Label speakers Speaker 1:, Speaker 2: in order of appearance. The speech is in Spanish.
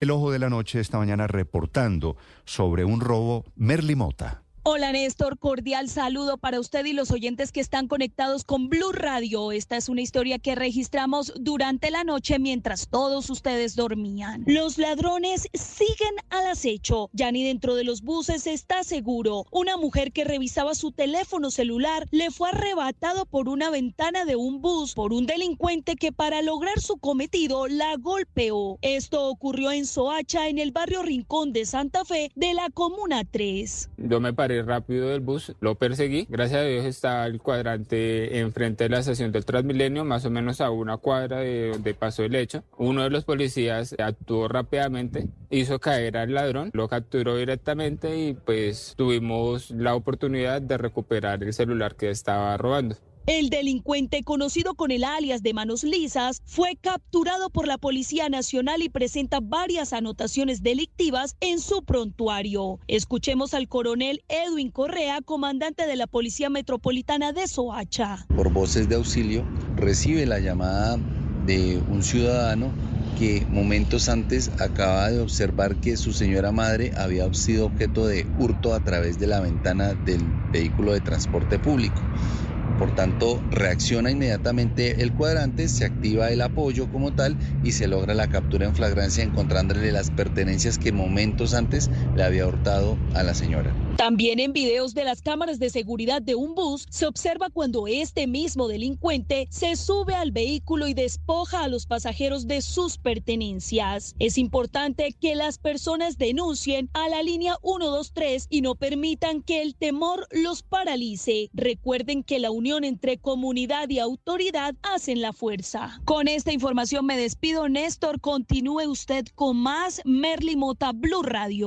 Speaker 1: El Ojo de la Noche esta mañana reportando sobre un robo Merlimota.
Speaker 2: Hola Néstor, cordial saludo para usted y los oyentes que están conectados con Blue Radio. Esta es una historia que registramos durante la noche mientras todos ustedes dormían. Los ladrones siguen al acecho. Ya ni dentro de los buses está seguro. Una mujer que revisaba su teléfono celular le fue arrebatado por una ventana de un bus por un delincuente que para lograr su cometido la golpeó. Esto ocurrió en Soacha, en el barrio Rincón de Santa Fe de la Comuna 3.
Speaker 3: Yo me paré rápido del bus, lo perseguí. Gracias a Dios está el cuadrante enfrente de la estación del Transmilenio, más o menos a una cuadra de donde pasó el hecho. Uno de los policías actuó rápidamente, hizo caer al ladrón, lo capturó directamente y pues tuvimos la oportunidad de recuperar el celular que estaba robando.
Speaker 2: El delincuente, conocido con el alias de Manos Lisas, fue capturado por la Policía Nacional y presenta varias anotaciones delictivas en su prontuario. Escuchemos al coronel Edwin Correa, comandante de la Policía Metropolitana de Soacha.
Speaker 4: Por voces de auxilio, recibe la llamada de un ciudadano que momentos antes acaba de observar que su señora madre había sido objeto de hurto a través de la ventana del vehículo de transporte público. Por tanto, reacciona inmediatamente el cuadrante, se activa el apoyo como tal y se logra la captura en flagrancia encontrándole las pertenencias que momentos antes le había hurtado a la señora.
Speaker 2: También en videos de las cámaras de seguridad de un bus se observa cuando este mismo delincuente se sube al vehículo y despoja a los pasajeros de sus pertenencias. Es importante que las personas denuncien a la línea 123 y no permitan que el temor los paralice. Recuerden que la unión entre comunidad y autoridad hacen la fuerza. Con esta información me despido, Néstor. Continúe usted con más Merlimota Blue Radio.